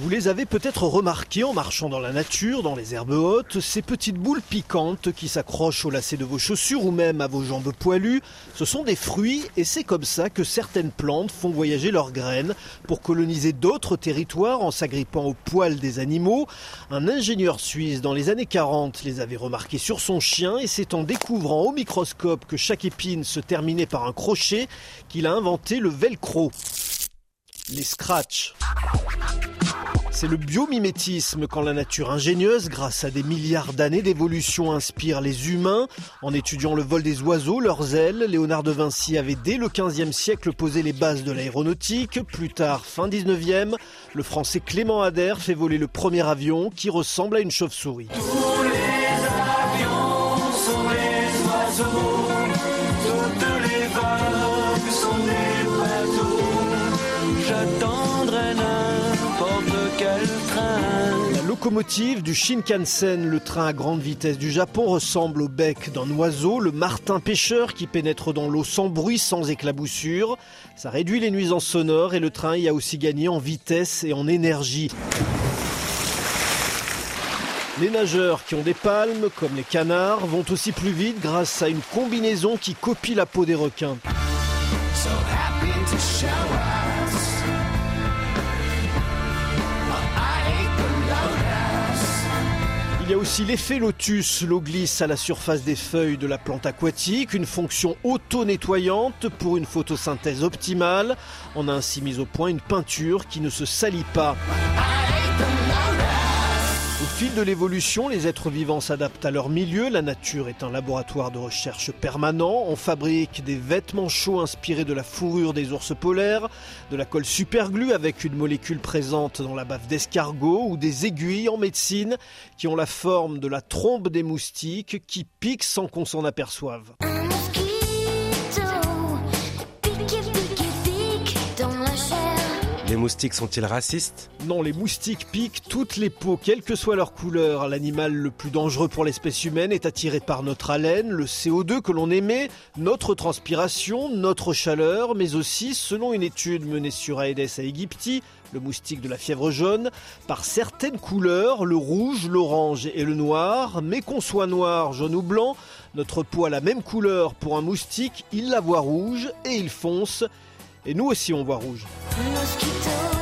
Vous les avez peut-être remarqués en marchant dans la nature, dans les herbes hautes, ces petites boules piquantes qui s'accrochent au lacet de vos chaussures ou même à vos jambes poilues. Ce sont des fruits et c'est comme ça que certaines plantes font voyager leurs graines pour coloniser d'autres territoires en s'agrippant aux poils des animaux. Un ingénieur suisse dans les années 40 les avait remarqués sur son chien et c'est en découvrant au microscope que chaque épine se terminait par un crochet qu'il a inventé le velcro. Les scratchs. C'est le biomimétisme quand la nature ingénieuse, grâce à des milliards d'années d'évolution, inspire les humains. En étudiant le vol des oiseaux, leurs ailes, Léonard de Vinci avait dès le XVe siècle posé les bases de l'aéronautique. Plus tard, fin 19e, le français Clément Ader fait voler le premier avion qui ressemble à une chauve-souris. La locomotive du Shinkansen, le train à grande vitesse du Japon, ressemble au bec d'un oiseau, le martin pêcheur qui pénètre dans l'eau sans bruit, sans éclaboussure. Ça réduit les nuisances sonores et le train y a aussi gagné en vitesse et en énergie. Les nageurs qui ont des palmes, comme les canards, vont aussi plus vite grâce à une combinaison qui copie la peau des requins. Il y a aussi l'effet lotus. L'eau glisse à la surface des feuilles de la plante aquatique, une fonction auto-nettoyante pour une photosynthèse optimale. On a ainsi mis au point une peinture qui ne se salit pas. Au fil de l'évolution, les êtres vivants s'adaptent à leur milieu. La nature est un laboratoire de recherche permanent. On fabrique des vêtements chauds inspirés de la fourrure des ours polaires, de la colle superglue avec une molécule présente dans la bave d'escargot ou des aiguilles en médecine qui ont la forme de la trompe des moustiques qui piquent sans qu'on s'en aperçoive. Les moustiques sont-ils racistes Non, les moustiques piquent toutes les peaux, quelle que soit leur couleur. L'animal le plus dangereux pour l'espèce humaine est attiré par notre haleine, le CO2 que l'on émet, notre transpiration, notre chaleur, mais aussi, selon une étude menée sur Aedes aegypti, le moustique de la fièvre jaune, par certaines couleurs, le rouge, l'orange et le noir, mais qu'on soit noir, jaune ou blanc, notre peau a la même couleur pour un moustique, il la voit rouge et il fonce. Et nous aussi on voit rouge. Mosquito